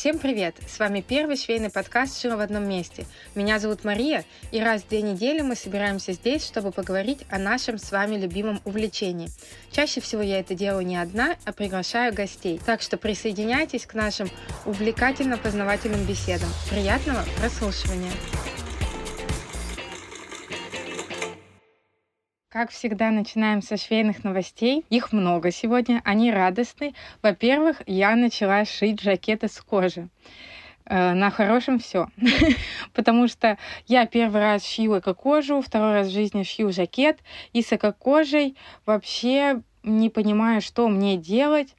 Всем привет! С вами первый швейный подкаст «Шила в одном месте». Меня зовут Мария, и раз в две недели мы собираемся здесь, чтобы поговорить о нашем с вами любимом увлечении. Чаще всего я это делаю не одна, а приглашаю гостей. Так что присоединяйтесь к нашим увлекательно-познавательным беседам. Приятного прослушивания! Как всегда, начинаем со швейных новостей. Их много сегодня, они радостны. Во-первых, я начала шить жакеты с кожи э, на хорошем все. Потому что я первый раз шью эко-кожу, второй раз в жизни шью жакет, и с эко-кожей вообще не понимаю, что мне делать.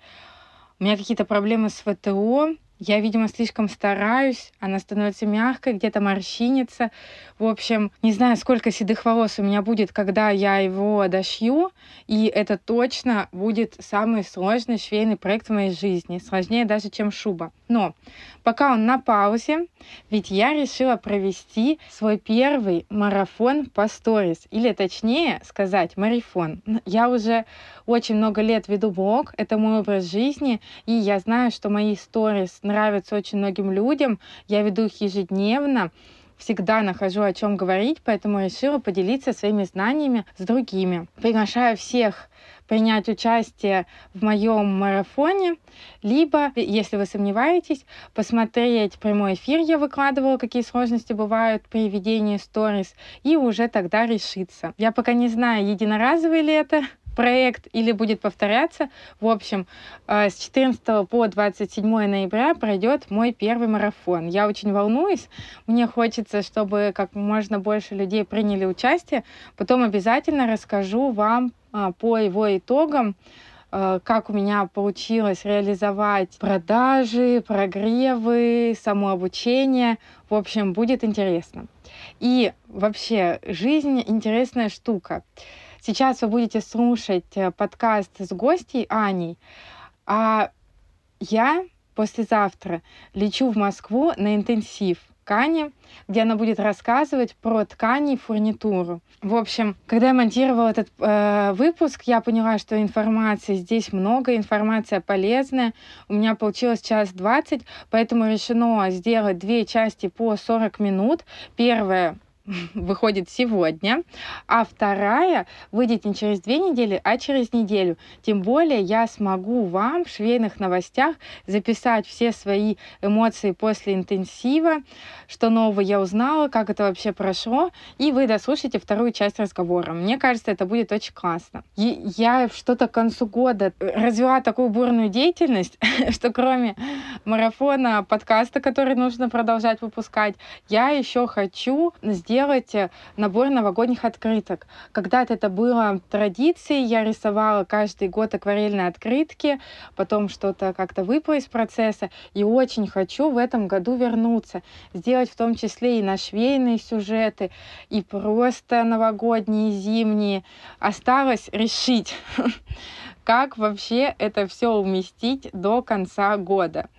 У меня какие-то проблемы с ВТО, я, видимо, слишком стараюсь, она становится мягкой, где-то морщинится. В общем, не знаю, сколько седых волос у меня будет, когда я его дошью, и это точно будет самый сложный швейный проект в моей жизни, сложнее даже, чем шуба. Но пока он на паузе, ведь я решила провести свой первый марафон по сторис, или точнее сказать, марафон. Я уже очень много лет веду блог, это мой образ жизни, и я знаю, что мои сторис нравятся очень многим людям, я веду их ежедневно, всегда нахожу о чем говорить, поэтому решила поделиться своими знаниями с другими. Приглашаю всех принять участие в моем марафоне, либо, если вы сомневаетесь, посмотреть прямой эфир, я выкладывала, какие сложности бывают при ведении сторис, и уже тогда решиться. Я пока не знаю, единоразовый ли это проект или будет повторяться. В общем, э, с 14 по 27 ноября пройдет мой первый марафон. Я очень волнуюсь. Мне хочется, чтобы как можно больше людей приняли участие. Потом обязательно расскажу вам а, по его итогам, э, как у меня получилось реализовать продажи, прогревы, самообучение. В общем, будет интересно. И вообще, жизнь интересная штука. Сейчас вы будете слушать э, подкаст с гостей Аней, а я послезавтра лечу в Москву на интенсив ткани, где она будет рассказывать про ткани и фурнитуру. В общем, когда я монтировала этот э, выпуск, я поняла, что информации здесь много, информация полезная. У меня получилось час двадцать, поэтому решено сделать две части по 40 минут. Первая выходит сегодня, а вторая выйдет не через две недели, а через неделю. Тем более я смогу вам в швейных новостях записать все свои эмоции после интенсива, что нового я узнала, как это вообще прошло, и вы дослушаете вторую часть разговора. Мне кажется, это будет очень классно. И я что-то к концу года развела такую бурную деятельность, что кроме марафона подкаста, который нужно продолжать выпускать, я еще хочу сделать делать э, набор новогодних открыток. Когда-то это было традицией, я рисовала каждый год акварельные открытки, потом что-то как-то выпало из процесса, и очень хочу в этом году вернуться, сделать в том числе и на швейные сюжеты, и просто новогодние, зимние. Осталось решить, как вообще это все уместить до конца года.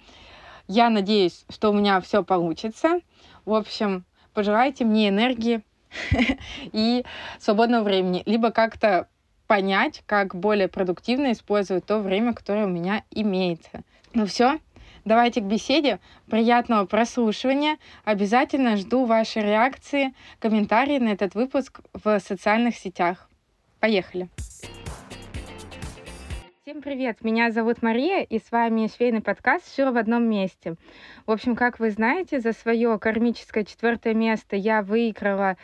Я надеюсь, что у меня все получится. В общем, пожелайте мне энергии и свободного времени, либо как-то понять, как более продуктивно использовать то время, которое у меня имеется. Ну все, давайте к беседе. Приятного прослушивания. Обязательно жду ваши реакции, комментарии на этот выпуск в социальных сетях. Поехали! Всем привет! Меня зовут Мария, и с вами швейный подкаст «Шила в одном месте». В общем, как вы знаете, за свое кармическое четвертое место я выиграла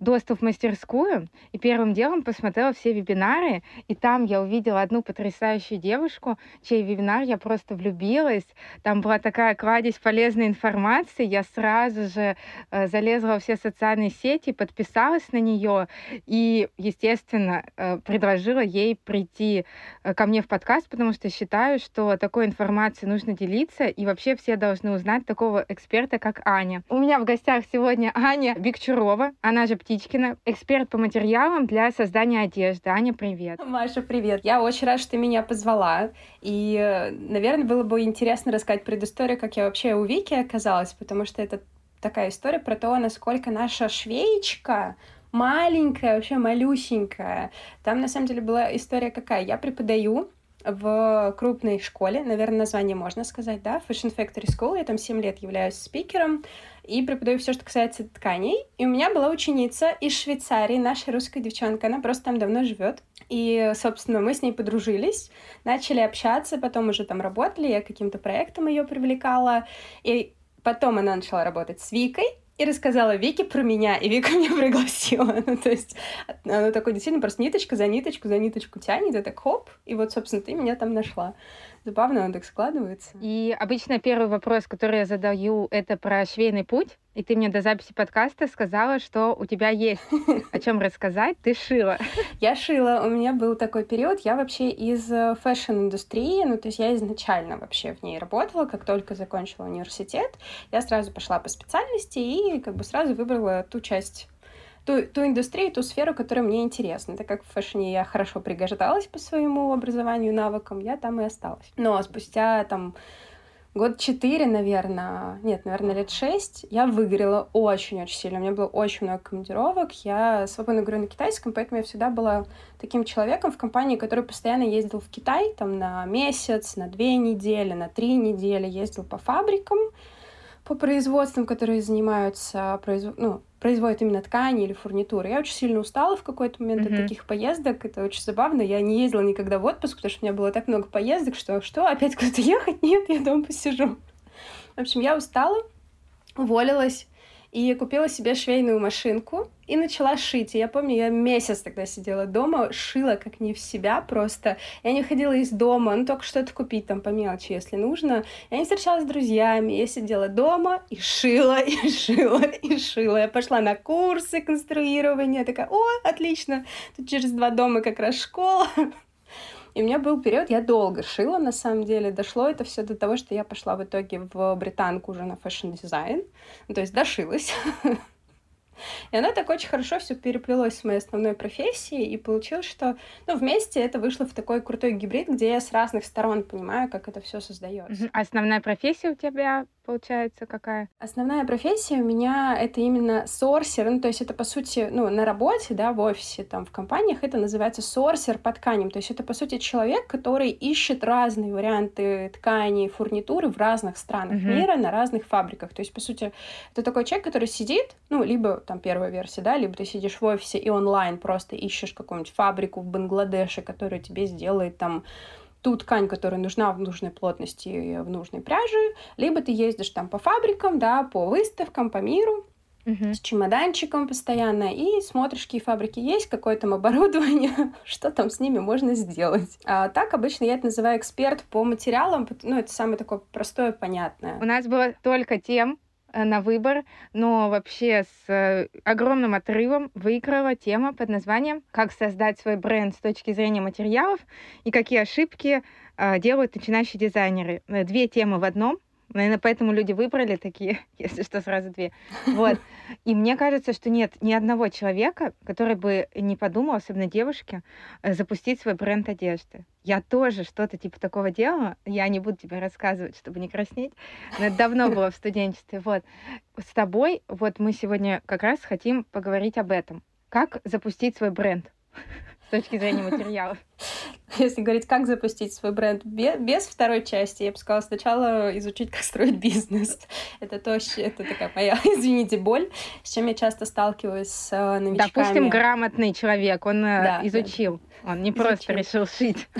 доступ в мастерскую и первым делом посмотрела все вебинары, и там я увидела одну потрясающую девушку, чей вебинар я просто влюбилась. Там была такая кладезь полезной информации, я сразу же э, залезла во все социальные сети, подписалась на нее и, естественно, э, предложила ей прийти э, ко мне в подкаст, потому что считаю, что такой информацией нужно делиться, и вообще все должны узнать такого эксперта, как Аня. У меня в гостях сегодня Аня Бекчурова, она же Птичкина, эксперт по материалам для создания одежды. Аня, привет. Маша, привет. Я очень рада, что ты меня позвала. И, наверное, было бы интересно рассказать предысторию, как я вообще у Вики оказалась, потому что это такая история про то, насколько наша швеечка маленькая, вообще малюсенькая. Там, на самом деле, была история какая? Я преподаю в крупной школе, наверное, название можно сказать, да, Fashion Factory School, я там 7 лет являюсь спикером, и преподаю все, что касается тканей. И у меня была ученица из Швейцарии, наша русская девчонка, она просто там давно живет. И, собственно, мы с ней подружились, начали общаться, потом уже там работали, я каким-то проектом ее привлекала. И потом она начала работать с Викой, и рассказала Вике про меня, и Вика меня пригласила. Ну, то есть она такой действительно просто ниточка за ниточку за ниточку тянет, и так хоп, и вот, собственно, ты меня там нашла. Забавно он так складывается. И обычно первый вопрос, который я задаю, это про швейный путь. И ты мне до записи подкаста сказала, что у тебя есть о чем рассказать. Ты шила. Я шила. У меня был такой период. Я вообще из э, fashion-индустрии, ну, то есть я изначально вообще в ней работала. Как только закончила университет, я сразу пошла по специальности и как бы сразу выбрала ту часть ту, ту индустрию, ту сферу, которая мне интересна. Так как в fashion е я хорошо пригождалась по своему образованию навыкам, я там и осталась. Но спустя там год четыре, наверное, нет, наверное, лет шесть, я выгорела очень-очень сильно. У меня было очень много командировок. Я свободно говорю на китайском, поэтому я всегда была таким человеком в компании, который постоянно ездил в Китай, там, на месяц, на две недели, на три недели, ездил по фабрикам, по производствам, которые занимаются, произв... ну, производят именно ткани или фурнитуры. Я очень сильно устала в какой-то момент mm-hmm. от таких поездок. Это очень забавно. Я не ездила никогда в отпуск, потому что у меня было так много поездок, что что, опять куда-то ехать? Нет, я дома посижу. В общем, я устала, уволилась, и купила себе швейную машинку и начала шить. И я помню, я месяц тогда сидела дома, шила как не в себя просто. Я не ходила из дома, ну только что-то купить там по мелочи, если нужно. Я не встречалась с друзьями, я сидела дома и шила, и шила, и шила. Я пошла на курсы конструирования, такая, о, отлично, тут через два дома как раз школа. И у меня был период, я долго шила, на самом деле. Дошло это все до того, что я пошла в итоге в британку уже на fashion-дизайн. Ну, то есть дошилась. И она так очень хорошо все переплелось с моей основной профессией, и получилось, что ну, вместе это вышло в такой крутой гибрид, где я с разных сторон понимаю, как это все создается. А основная профессия у тебя получается какая? Основная профессия у меня это именно сорсер, ну, то есть это, по сути, ну, на работе, да, в офисе, там, в компаниях это называется сорсер по тканям, то есть это, по сути, человек, который ищет разные варианты тканей, фурнитуры в разных странах mm-hmm. мира, на разных фабриках, то есть, по сути, это такой человек, который сидит, ну, либо там первая версия, да, либо ты сидишь в офисе и онлайн просто ищешь какую-нибудь фабрику в Бангладеше, которая тебе сделает там ту ткань, которая нужна в нужной плотности и в нужной пряже, либо ты ездишь там по фабрикам, да, по выставкам, по миру, Uh-huh. с чемоданчиком постоянно и смотришь, какие фабрики есть, какое там оборудование, что там с ними можно сделать. А так обычно я это называю эксперт по материалам, ну это самое такое простое, понятное. У нас было только тем, на выбор, но вообще с э, огромным отрывом выиграла тема под названием «Как создать свой бренд с точки зрения материалов и какие ошибки э, делают начинающие дизайнеры». Две темы в одном. Наверное, поэтому люди выбрали такие, если что, сразу две. Вот. И мне кажется, что нет ни одного человека, который бы не подумал, особенно девушки, э, запустить свой бренд одежды. Я тоже что-то типа такого делала. Я не буду тебе рассказывать, чтобы не краснеть. Но это давно было в студенчестве. Вот. С тобой вот мы сегодня как раз хотим поговорить об этом. Как запустить свой бренд? с точки зрения материалов? Если говорить, как запустить свой бренд без, без второй части, я бы сказала, сначала изучить, как строить бизнес. Это то, это такая моя, извините, боль, с чем я часто сталкиваюсь с э, новичками. Допустим, грамотный человек, он э, да, изучил, да. он не изучил. просто решил шить.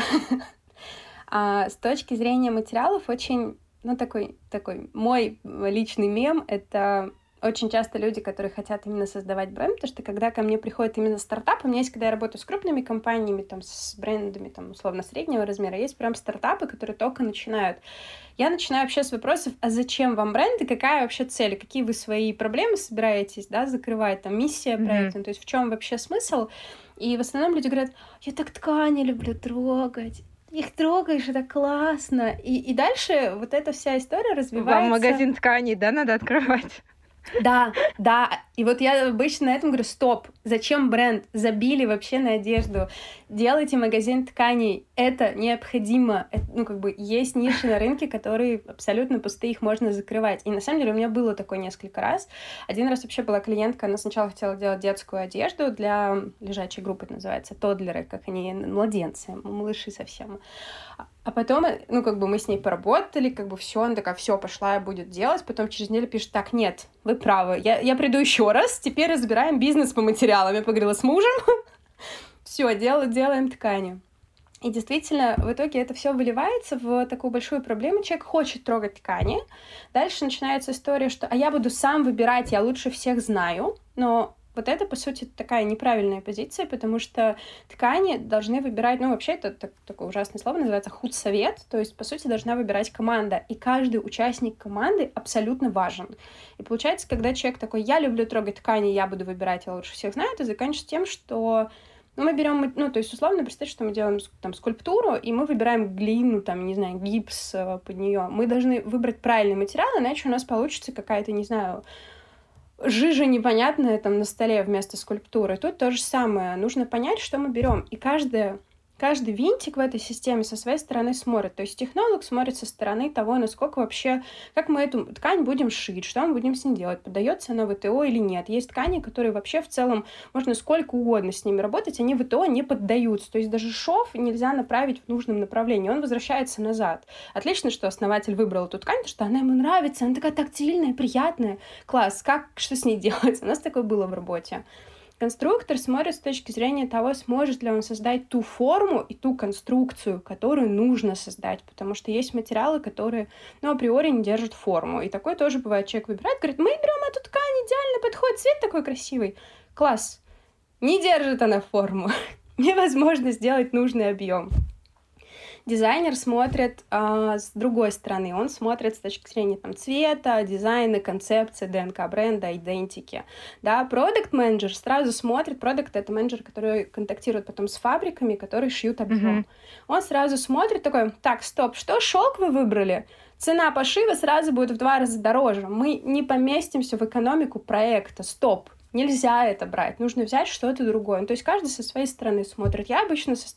А с точки зрения материалов очень, ну, такой, такой мой личный мем — это очень часто люди, которые хотят именно создавать бренд, потому что когда ко мне приходит именно стартап, у меня есть, когда я работаю с крупными компаниями, там, с брендами, там, условно, среднего размера, есть прям стартапы, которые только начинают. Я начинаю вообще с вопросов, а зачем вам бренд и какая вообще цель, какие вы свои проблемы собираетесь, да, закрывать, там, миссия проекта, mm-hmm. то есть в чем вообще смысл? И в основном люди говорят, я так ткани люблю трогать, их трогаешь, это классно. И, и дальше вот эта вся история развивается. Вам магазин тканей, да, надо открывать? Да, да. И вот я обычно на этом говорю, стоп, зачем бренд? Забили вообще на одежду. Делайте магазин тканей это необходимо. Ну, как бы есть ниши на рынке, которые абсолютно пустые, их можно закрывать. И на самом деле у меня было такое несколько раз. Один раз вообще была клиентка, она сначала хотела делать детскую одежду для лежачей группы, это называется, тодлеры, как они, младенцы, малыши совсем. А потом, ну, как бы мы с ней поработали, как бы все, она такая, все, пошла, я будет делать. Потом через неделю пишет, так, нет, вы правы, я, я приду еще раз, теперь разбираем бизнес по материалам. Я поговорила с мужем, все, делаем ткани. И действительно, в итоге это все выливается в такую большую проблему. Человек хочет трогать ткани. Дальше начинается история, что «а я буду сам выбирать, я лучше всех знаю». Но вот это, по сути, такая неправильная позиция, потому что ткани должны выбирать, ну, вообще это так, такое ужасное слово, называется худсовет, то есть, по сути, должна выбирать команда, и каждый участник команды абсолютно важен. И получается, когда человек такой, я люблю трогать ткани, я буду выбирать, я лучше всех знаю, это заканчивается тем, что ну, мы берем, ну, то есть, условно, представьте, что мы делаем там скульптуру, и мы выбираем глину, там, не знаю, гипс э, под нее. Мы должны выбрать правильный материал, иначе у нас получится какая-то, не знаю, жижа непонятная там на столе вместо скульптуры. Тут то же самое. Нужно понять, что мы берем. И каждая каждый винтик в этой системе со своей стороны смотрит. То есть технолог смотрит со стороны того, насколько вообще, как мы эту ткань будем шить, что мы будем с ней делать, поддается она в ВТО или нет. Есть ткани, которые вообще в целом можно сколько угодно с ними работать, они в ВТО не поддаются. То есть даже шов нельзя направить в нужном направлении, он возвращается назад. Отлично, что основатель выбрал эту ткань, потому что она ему нравится, она такая тактильная, приятная. Класс, как, что с ней делать? У нас такое было в работе. Конструктор смотрит с точки зрения того, сможет ли он создать ту форму и ту конструкцию, которую нужно создать, потому что есть материалы, которые, ну, априори не держат форму. И такое тоже бывает. Человек выбирает, говорит, мы берем эту ткань, идеально подходит, цвет такой красивый. Класс. Не держит она форму. Невозможно сделать нужный объем дизайнер смотрит а, с другой стороны. Он смотрит с точки зрения там, цвета, дизайна, концепции, ДНК бренда, идентики. Да, продукт менеджер сразу смотрит, продукт это менеджер, который контактирует потом с фабриками, которые шьют объем. Mm-hmm. Он сразу смотрит такой, так, стоп, что шелк вы выбрали? Цена пошива сразу будет в два раза дороже. Мы не поместимся в экономику проекта. Стоп. Нельзя это брать. Нужно взять что-то другое. Ну, то есть каждый со своей стороны смотрит. Я обычно со,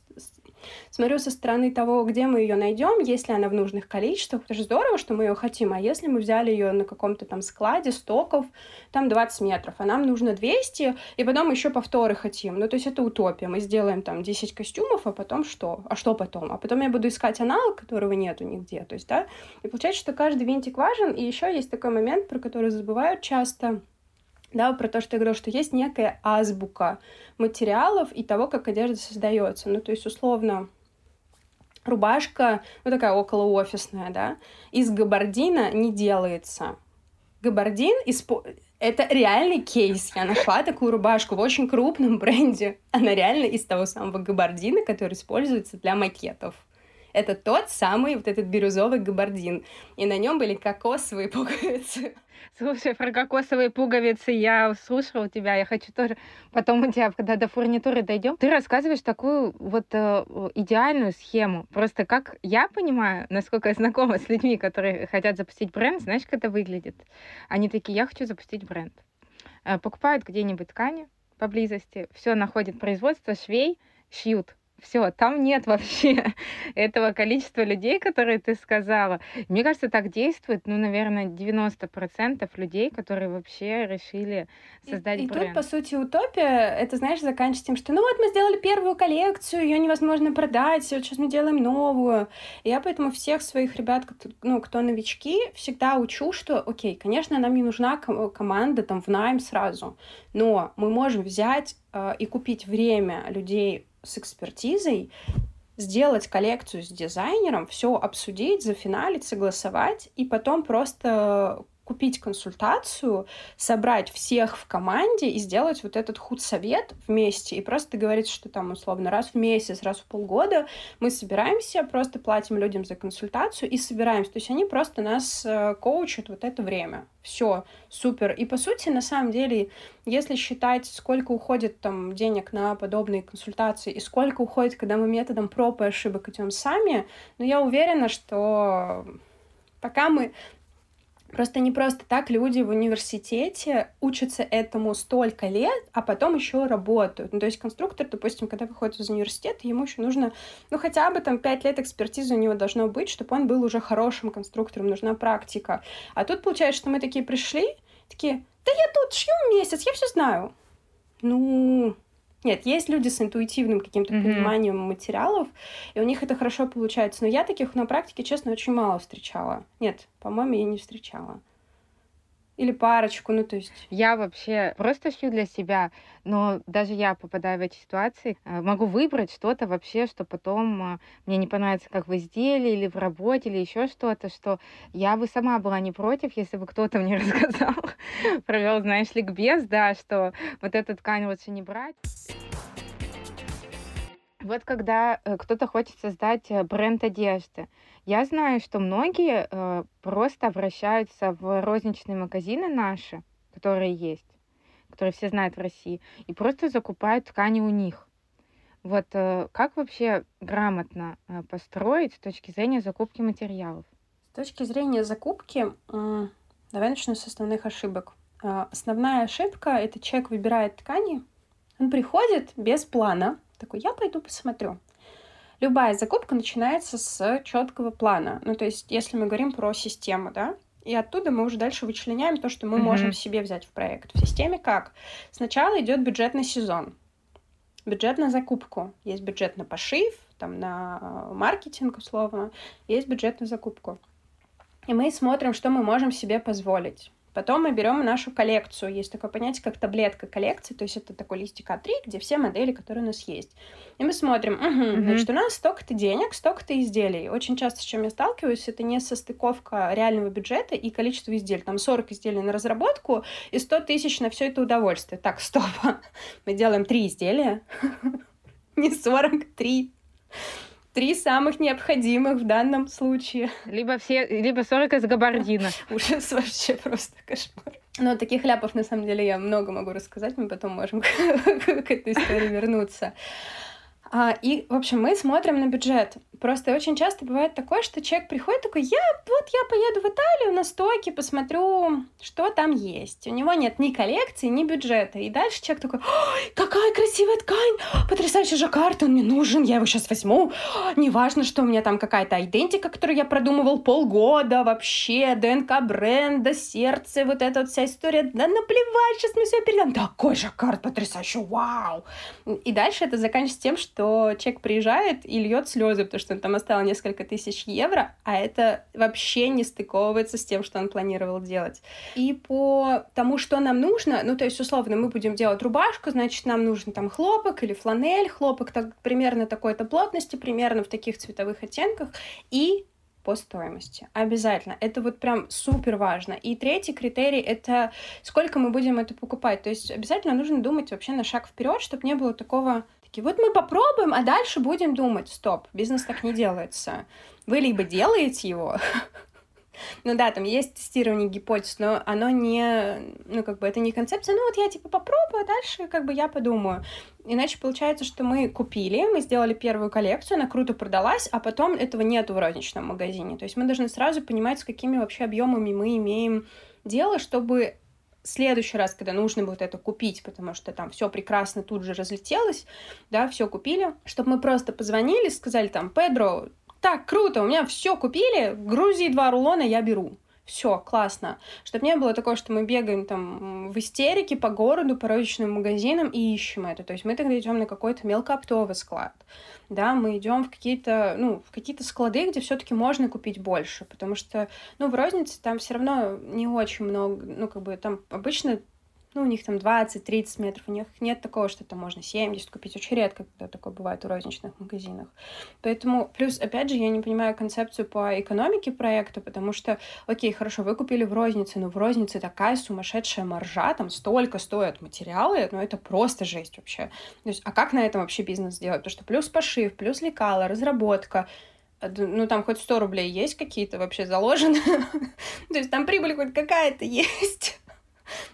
смотрю со стороны того, где мы ее найдем, если она в нужных количествах. Это же здорово, что мы ее хотим. А если мы взяли ее на каком-то там складе стоков, там 20 метров, а нам нужно 200, и потом еще повторы хотим. Ну, то есть это утопия. Мы сделаем там 10 костюмов, а потом что? А что потом? А потом я буду искать аналог, которого нету нигде. То есть, да, и получается, что каждый винтик важен. И еще есть такой момент, про который забывают часто — да, про то, что я говорила, что есть некая азбука материалов и того, как одежда создается. Ну, то есть, условно, рубашка, ну, такая около офисная, да, из габардина не делается. Габардин испо... Это реальный кейс. Я нашла такую рубашку в очень крупном бренде. Она реально из того самого габардина, который используется для макетов. Это тот самый вот этот бирюзовый габардин. И на нем были кокосовые пуговицы. Слушай, про кокосовые пуговицы я слушала тебя. Я хочу тоже потом у тебя, когда до фурнитуры дойдем, ты рассказываешь такую вот э, идеальную схему. Просто как я понимаю, насколько я знакома с людьми, которые хотят запустить бренд, знаешь, как это выглядит? Они такие, я хочу запустить бренд. Э, покупают где-нибудь ткани поблизости, все находит производство, швей, шьют все, там нет вообще этого количества людей, которые ты сказала. Мне кажется, так действует, ну, наверное, 90% людей, которые вообще решили создать и, бренд. И тут, по сути, утопия, это, знаешь, заканчивается тем, что, ну, вот мы сделали первую коллекцию, ее невозможно продать, вот сейчас мы делаем новую. И я поэтому всех своих ребят, ну, кто новички, всегда учу, что, окей, конечно, нам не нужна команда там в найм сразу, но мы можем взять э, и купить время людей с экспертизой, сделать коллекцию с дизайнером, все обсудить, зафиналить, согласовать, и потом просто купить консультацию, собрать всех в команде и сделать вот этот худсовет вместе. И просто говорить, что там условно раз в месяц, раз в полгода мы собираемся, просто платим людям за консультацию и собираемся. То есть они просто нас э, коучат вот это время. Все, супер. И по сути, на самом деле, если считать, сколько уходит там денег на подобные консультации и сколько уходит, когда мы методом проб и ошибок идем сами, ну, я уверена, что пока мы Просто не просто так люди в университете учатся этому столько лет, а потом еще работают. Ну, то есть конструктор, допустим, когда выходит из университета, ему еще нужно, ну, хотя бы там 5 лет экспертизы у него должно быть, чтобы он был уже хорошим конструктором, нужна практика. А тут получается, что мы такие пришли, такие, да я тут шью месяц, я все знаю. Ну, нет, есть люди с интуитивным каким-то mm-hmm. пониманием материалов, и у них это хорошо получается. Но я таких на практике, честно, очень мало встречала. Нет, по-моему, я не встречала или парочку, ну то есть. Я вообще просто шью для себя, но даже я попадаю в эти ситуации, э, могу выбрать что-то вообще, что потом э, мне не понравится как в изделии или в работе или еще что-то, что я бы сама была не против, если бы кто-то мне рассказал, провел, знаешь, ликбез, да, что вот эту ткань лучше не брать. Вот когда э, кто-то хочет создать бренд одежды, я знаю, что многие э, просто обращаются в розничные магазины наши, которые есть, которые все знают в России, и просто закупают ткани у них. Вот э, как вообще грамотно э, построить с точки зрения закупки материалов? С точки зрения закупки, э, давай начну с основных ошибок. Э, основная ошибка — это человек выбирает ткани, он приходит без плана, такой, я пойду посмотрю. Любая закупка начинается с четкого плана. Ну, то есть, если мы говорим про систему, да, и оттуда мы уже дальше вычленяем то, что мы mm-hmm. можем себе взять в проект. В системе как? Сначала идет бюджетный сезон, бюджет на закупку, есть бюджет на пошив, там на э, маркетинг условно, есть бюджет на закупку. И мы смотрим, что мы можем себе позволить. Потом мы берем нашу коллекцию. Есть такое понятие, как таблетка коллекции, то есть это такой листик А3, где все модели, которые у нас есть. И мы смотрим, угу, mm-hmm. значит, у нас столько-то денег, столько-то изделий. Очень часто, с чем я сталкиваюсь, это не состыковка реального бюджета и количества изделий. Там 40 изделий на разработку и 100 тысяч на все это удовольствие. Так, стоп. Мы делаем три изделия. Не 43 три самых необходимых в данном случае. Либо все, либо 40 из габардина. Ужас вообще просто кошмар. Но таких ляпов, на самом деле, я много могу рассказать, мы потом можем к этой истории вернуться. А, и, в общем, мы смотрим на бюджет. Просто очень часто бывает такое, что человек приходит такой, я вот я поеду в Италию на стойке, посмотрю, что там есть. У него нет ни коллекции, ни бюджета. И дальше человек такой, какая красивая ткань, потрясающий жаккард, он мне нужен, я его сейчас возьму. Неважно, что у меня там какая-то идентика, которую я продумывал полгода, вообще, ДНК бренда, сердце, вот эта вот вся история. Да наплевать, сейчас мы все передам. Такой жаккард потрясающий, вау! И дальше это заканчивается тем, что человек приезжает и льет слезы, потому что что он там оставил несколько тысяч евро, а это вообще не стыковывается с тем, что он планировал делать. И по тому, что нам нужно, ну, то есть, условно, мы будем делать рубашку, значит, нам нужен там хлопок или фланель, хлопок так, примерно такой-то плотности, примерно в таких цветовых оттенках, и по стоимости. Обязательно. Это вот прям супер важно. И третий критерий — это сколько мы будем это покупать. То есть обязательно нужно думать вообще на шаг вперед, чтобы не было такого Такие, вот мы попробуем, а дальше будем думать. Стоп, бизнес так не делается. Вы либо делаете его, ну да, там есть тестирование гипотез, но оно не, ну как бы это не концепция, ну вот я типа попробую, а дальше как бы я подумаю. Иначе получается, что мы купили, мы сделали первую коллекцию, она круто продалась, а потом этого нету в розничном магазине. То есть мы должны сразу понимать, с какими вообще объемами мы имеем дело, чтобы следующий раз, когда нужно будет это купить, потому что там все прекрасно тут же разлетелось, да, все купили, чтобы мы просто позвонили, сказали там, Педро, так, круто, у меня все купили, грузи два рулона, я беру все, классно. Чтобы не было такого, что мы бегаем там в истерике по городу, по розничным магазинам и ищем это. То есть мы тогда идем на какой-то мелкооптовый склад. Да, мы идем в какие-то, ну, в какие-то склады, где все-таки можно купить больше, потому что, ну, в рознице там все равно не очень много, ну, как бы там обычно ну, у них там 20-30 метров, у них нет такого, что там можно 70 купить, очень редко, когда такое бывает в розничных магазинах. Поэтому, плюс, опять же, я не понимаю концепцию по экономике проекта, потому что, окей, хорошо, вы купили в рознице, но в рознице такая сумасшедшая маржа, там столько стоят материалы, ну, это просто жесть вообще. То есть, а как на этом вообще бизнес сделать? Потому что плюс пошив, плюс лекала, разработка, ну, там хоть 100 рублей есть какие-то вообще заложены. То есть там прибыль хоть какая-то есть.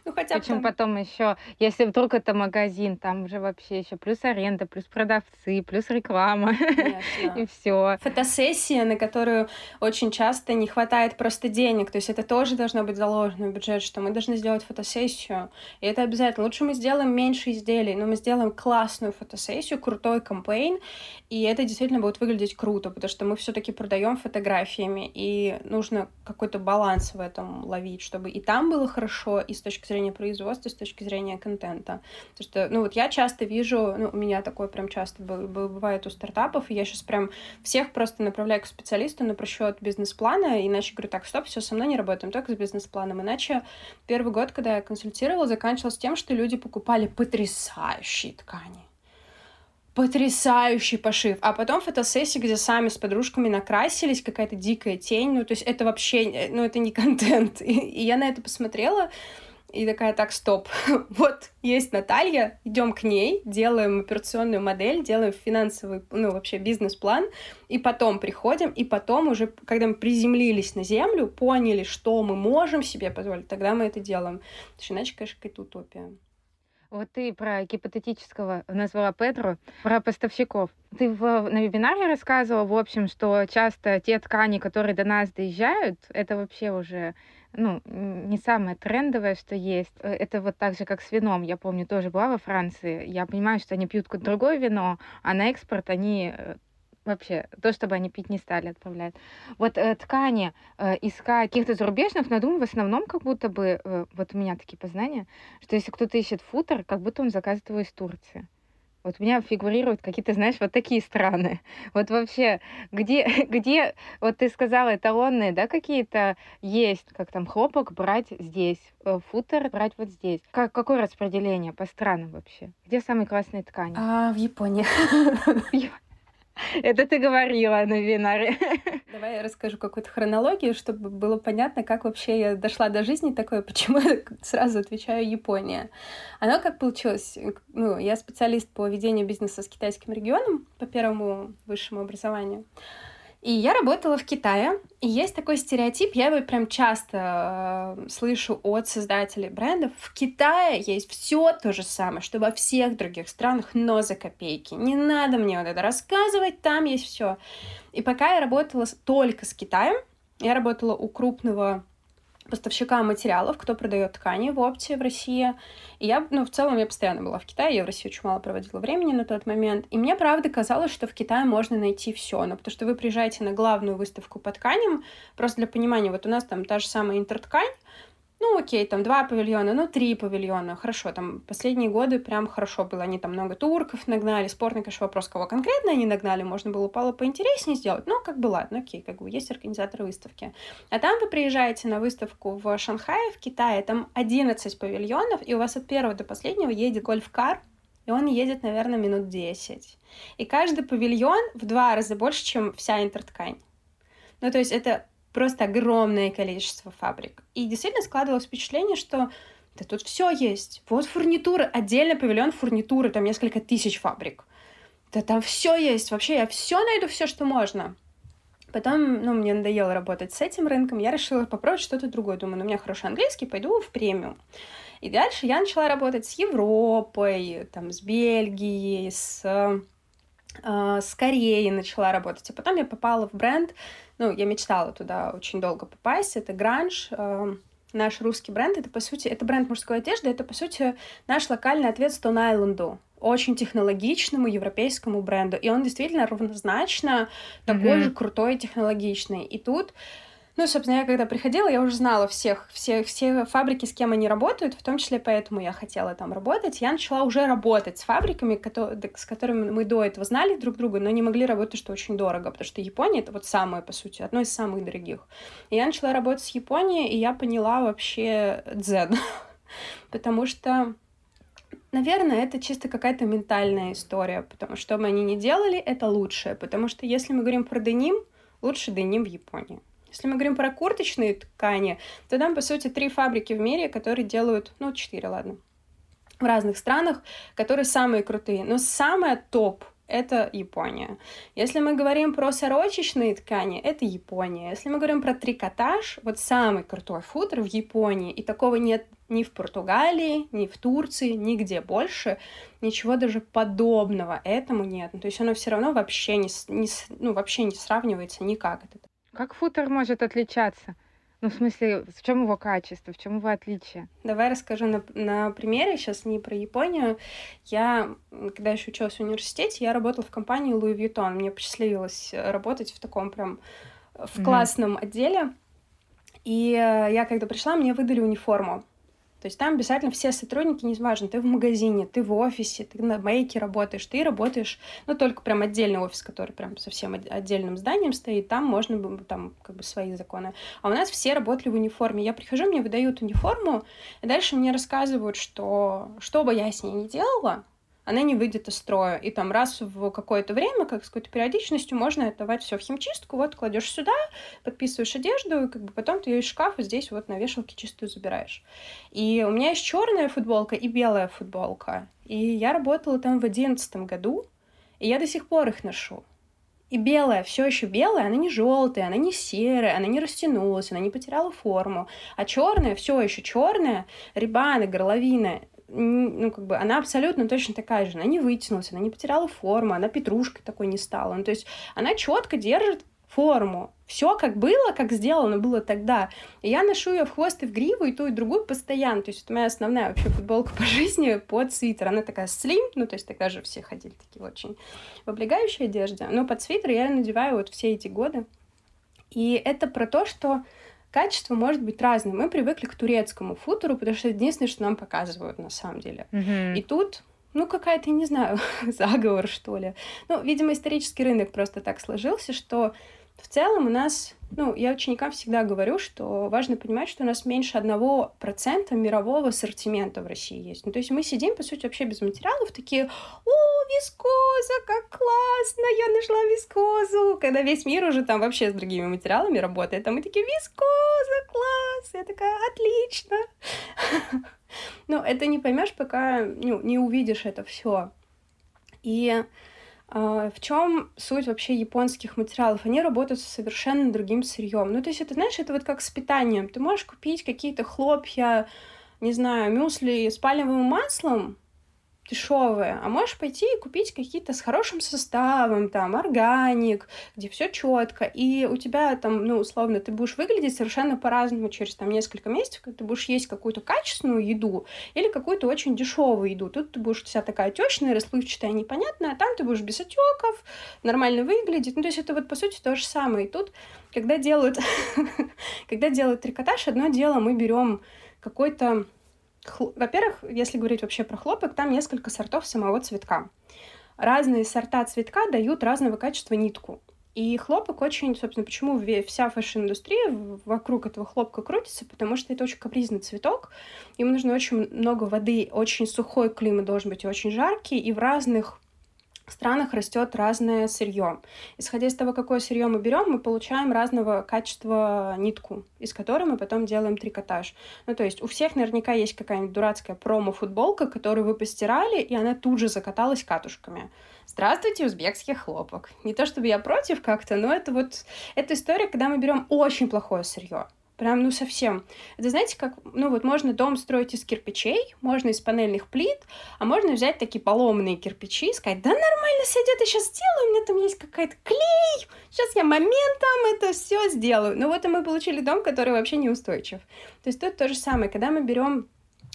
Ну, хотя Причем там... потом еще, если вдруг это магазин, там уже вообще еще плюс аренда, плюс продавцы, плюс реклама. И все. Фотосессия, на которую очень часто не хватает просто денег. То есть это тоже должно быть заложено в бюджет, что мы должны сделать фотосессию. И это обязательно. Лучше мы сделаем меньше изделий, но мы сделаем классную фотосессию, крутой кампейн, и это действительно будет выглядеть круто, потому что мы все-таки продаем фотографиями, и нужно какой-то баланс в этом ловить, чтобы и там было хорошо, и с точки зрения производства, с точки зрения контента. Потому что, ну вот я часто вижу, ну, у меня такое прям часто бывает у стартапов, и я сейчас прям всех просто направляю к специалисту на просчет бизнес-плана, иначе говорю, так, стоп, все, со мной не работаем, только с бизнес-планом. Иначе первый год, когда я консультировала, заканчивался тем, что люди покупали потрясающие ткани потрясающий пошив. А потом фотосессия, где сами с подружками накрасились, какая-то дикая тень. Ну, то есть это вообще, э, ну, это не контент. И, и я на это посмотрела, и такая, так, стоп, вот есть Наталья, идем к ней, делаем операционную модель, делаем финансовый, ну, вообще бизнес-план, и потом приходим, и потом уже, когда мы приземлились на землю, поняли, что мы можем себе позволить, тогда мы это делаем. Потому что иначе, конечно, какая-то утопия. Вот ты про гипотетического назвала Петру, про поставщиков. Ты в, на вебинаре рассказывала, в общем, что часто те ткани, которые до нас доезжают, это вообще уже ну, не самое трендовое, что есть. Э, это вот так же, как с вином. Я помню, тоже была во Франции. Я понимаю, что они пьют какое-то другое вино, а на экспорт они э, вообще то, чтобы они пить не стали, отправляют. Вот э, ткани э, искать каких-то зарубежных, но я думаю, в основном как будто бы, э, вот у меня такие познания, что если кто-то ищет футер, как будто он заказывает его из Турции. Вот у меня фигурируют какие-то, знаешь, вот такие страны. Вот вообще, где, где, вот ты сказала, эталонные, да, какие-то есть, как там хлопок брать здесь, э, футер брать вот здесь. Как, какое распределение по странам вообще? Где самые классные ткани? А, в Японии. Это ты говорила на вебинаре. Давай я расскажу какую-то хронологию, чтобы было понятно, как вообще я дошла до жизни такой, почему я сразу отвечаю Япония. Оно как получилось? Ну, я специалист по ведению бизнеса с китайским регионом по первому высшему образованию. И я работала в Китае, и есть такой стереотип, я его прям часто э, слышу от создателей брендов. В Китае есть все то же самое, что во всех других странах, но за копейки. Не надо мне вот это рассказывать, там есть все. И пока я работала только с Китаем, я работала у крупного поставщика материалов, кто продает ткани в опте в России. И я, ну, в целом, я постоянно была в Китае, я в России очень мало проводила времени на тот момент. И мне, правда, казалось, что в Китае можно найти все. Но потому что вы приезжаете на главную выставку по тканям, просто для понимания, вот у нас там та же самая интерткань, ну, окей, там два павильона, ну, три павильона, хорошо, там последние годы прям хорошо было, они там много турков нагнали, спорный, конечно, вопрос, кого конкретно они нагнали, можно было Пало поинтереснее сделать, ну, как бы ладно, окей, как бы есть организаторы выставки. А там вы приезжаете на выставку в Шанхае, в Китае, там 11 павильонов, и у вас от первого до последнего едет гольф-кар, и он едет, наверное, минут 10. И каждый павильон в два раза больше, чем вся интерткань. Ну, то есть это просто огромное количество фабрик. И действительно складывалось впечатление, что да тут все есть. Вот фурнитура, отдельный павильон фурнитуры, там несколько тысяч фабрик. Да там все есть. Вообще я все найду, все, что можно. Потом, ну, мне надоело работать с этим рынком, я решила попробовать что-то другое. Думаю, ну, у меня хороший английский, пойду в премиум. И дальше я начала работать с Европой, там, с Бельгией, с, э, с Кореей начала работать. А потом я попала в бренд, ну, я мечтала туда очень долго попасть, это Гранж, э, наш русский бренд, это, по сути, это бренд мужской одежды, это, по сути, наш локальный ответ Stone Island, очень технологичному европейскому бренду, и он действительно равнозначно такой mm-hmm. же крутой и технологичный. И тут ну, собственно, я когда приходила, я уже знала всех, все, все фабрики, с кем они работают, в том числе поэтому я хотела там работать. Я начала уже работать с фабриками, с которыми мы до этого знали друг друга, но не могли работать, что очень дорого, потому что Япония — это вот самое, по сути, одно из самых дорогих. И я начала работать с Японией, и я поняла вообще дзен. Потому что Наверное, это чисто какая-то ментальная история, потому что мы они не делали, это лучшее. Потому что если мы говорим про деним, лучше деним в Японии. Если мы говорим про курточные ткани, то там, по сути, три фабрики в мире, которые делают, ну, четыре, ладно, в разных странах, которые самые крутые. Но самое топ это Япония. Если мы говорим про сорочечные ткани, это Япония. Если мы говорим про трикотаж, вот самый крутой футер в Японии, и такого нет Ни в Португалии, ни в Турции, нигде больше ничего даже подобного этому нет. Ну, то есть оно все равно вообще не, не, ну, вообще не сравнивается никак. Как футер может отличаться? Ну, в смысле, в чем его качество, в чем его отличие? Давай расскажу на, на примере, сейчас не про Японию. Я, когда еще училась в университете, я работала в компании Louis Vuitton. Мне посчастливилось работать в таком прям в mm-hmm. классном отделе. И э, я, когда пришла, мне выдали униформу. То есть там обязательно все сотрудники, неважно, ты в магазине, ты в офисе, ты на мейке работаешь, ты работаешь, ну, только прям отдельный офис, который прям совсем отдельным зданием стоит, там можно, там, как бы, свои законы. А у нас все работали в униформе. Я прихожу, мне выдают униформу, и дальше мне рассказывают, что что бы я с ней ни делала, она не выйдет из строя. И там раз в какое-то время, как с какой-то периодичностью, можно отдавать все в химчистку, вот кладешь сюда, подписываешь одежду, и как бы потом ты ее из шкафа здесь вот на вешалке чистую забираешь. И у меня есть черная футболка и белая футболка. И я работала там в одиннадцатом году, и я до сих пор их ношу. И белая, все еще белая, она не желтая, она не серая, она не растянулась, она не потеряла форму. А черная, все еще черная, рибаны, горловина, ну, как бы, она абсолютно точно такая же. Она не вытянулась, она не потеряла форму, она петрушкой такой не стала. Ну, то есть она четко держит форму. Все как было, как сделано было тогда. И я ношу ее в хвост и в гриву, и ту, и другую постоянно. То есть это моя основная вообще футболка по жизни под свитер. Она такая слим, ну, то есть тогда же все ходили такие очень в облегающей одежде. Но под свитер я надеваю вот все эти годы. И это про то, что качество может быть разным. Мы привыкли к турецкому футеру, потому что это единственное, что нам показывают на самом деле. Mm-hmm. И тут ну, какая-то, не знаю, заговор, что ли. Ну, видимо, исторический рынок просто так сложился, что в целом у нас, ну, я ученикам всегда говорю, что важно понимать, что у нас меньше одного процента мирового ассортимента в России есть. Ну, то есть мы сидим, по сути, вообще без материалов, такие, о, вискоза, как классно, я нашла вискозу, когда весь мир уже там вообще с другими материалами работает, а мы такие, вискоза, класс, я такая, отлично. Но это не поймешь, пока ну, не увидишь это все. И в чем суть вообще японских материалов? Они работают с совершенно другим сырьем. Ну, то есть, это, знаешь, это вот как с питанием. Ты можешь купить какие-то хлопья, не знаю, мюсли с пальмовым маслом, дешевые, а можешь пойти и купить какие-то с хорошим составом, там, органик, где все четко, и у тебя там, ну, условно, ты будешь выглядеть совершенно по-разному через там несколько месяцев, когда ты будешь есть какую-то качественную еду или какую-то очень дешевую еду. Тут ты будешь вся такая отечная, расплывчатая, непонятная, а там ты будешь без отеков, нормально выглядеть. Ну, то есть это вот, по сути, то же самое. И тут, когда делают, когда делают трикотаж, одно дело мы берем какой-то во-первых, если говорить вообще про хлопок, там несколько сортов самого цветка. Разные сорта цветка дают разного качества нитку. И хлопок очень, собственно, почему вся fashion-индустрия вокруг этого хлопка крутится, потому что это очень капризный цветок, ему нужно очень много воды, очень сухой климат должен быть, очень жаркий, и в разных странах растет разное сырье. Исходя из того, какое сырье мы берем, мы получаем разного качества нитку, из которой мы потом делаем трикотаж. Ну, то есть у всех наверняка есть какая-нибудь дурацкая промо-футболка, которую вы постирали, и она тут же закаталась катушками. Здравствуйте, узбекский хлопок. Не то чтобы я против как-то, но это вот эта история, когда мы берем очень плохое сырье. Прям, ну, совсем. Это знаете, как, ну, вот можно дом строить из кирпичей, можно из панельных плит, а можно взять такие поломанные кирпичи и сказать, да нормально сойдет, я сейчас сделаю, у меня там есть какая-то клей, сейчас я моментом это все сделаю. Ну, вот и мы получили дом, который вообще неустойчив. То есть тут то же самое, когда мы берем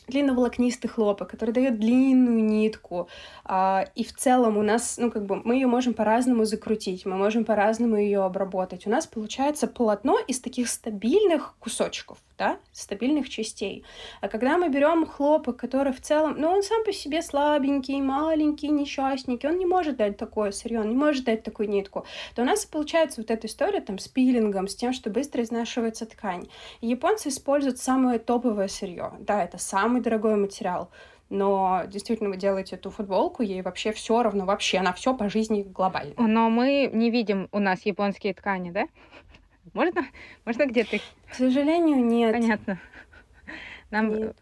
длинноволокнистый хлопок, который дает длинную нитку. А, и в целом у нас, ну, как бы, мы ее можем по-разному закрутить, мы можем по-разному ее обработать. У нас получается полотно из таких стабильных кусочков да, стабильных частей. А когда мы берем хлопок, который в целом, ну, он сам по себе слабенький, маленький, несчастненький, он не может дать такое сырье, он не может дать такую нитку, то у нас получается вот эта история там с пилингом, с тем, что быстро изнашивается ткань. И японцы используют самое топовое сырье. Да, это самый дорогой материал, но действительно вы делаете эту футболку, ей вообще все равно, вообще она все по жизни глобально. Но мы не видим у нас японские ткани, да? Можно? Можно где-то? К сожалению, нет. Понятно. Нам... Нет.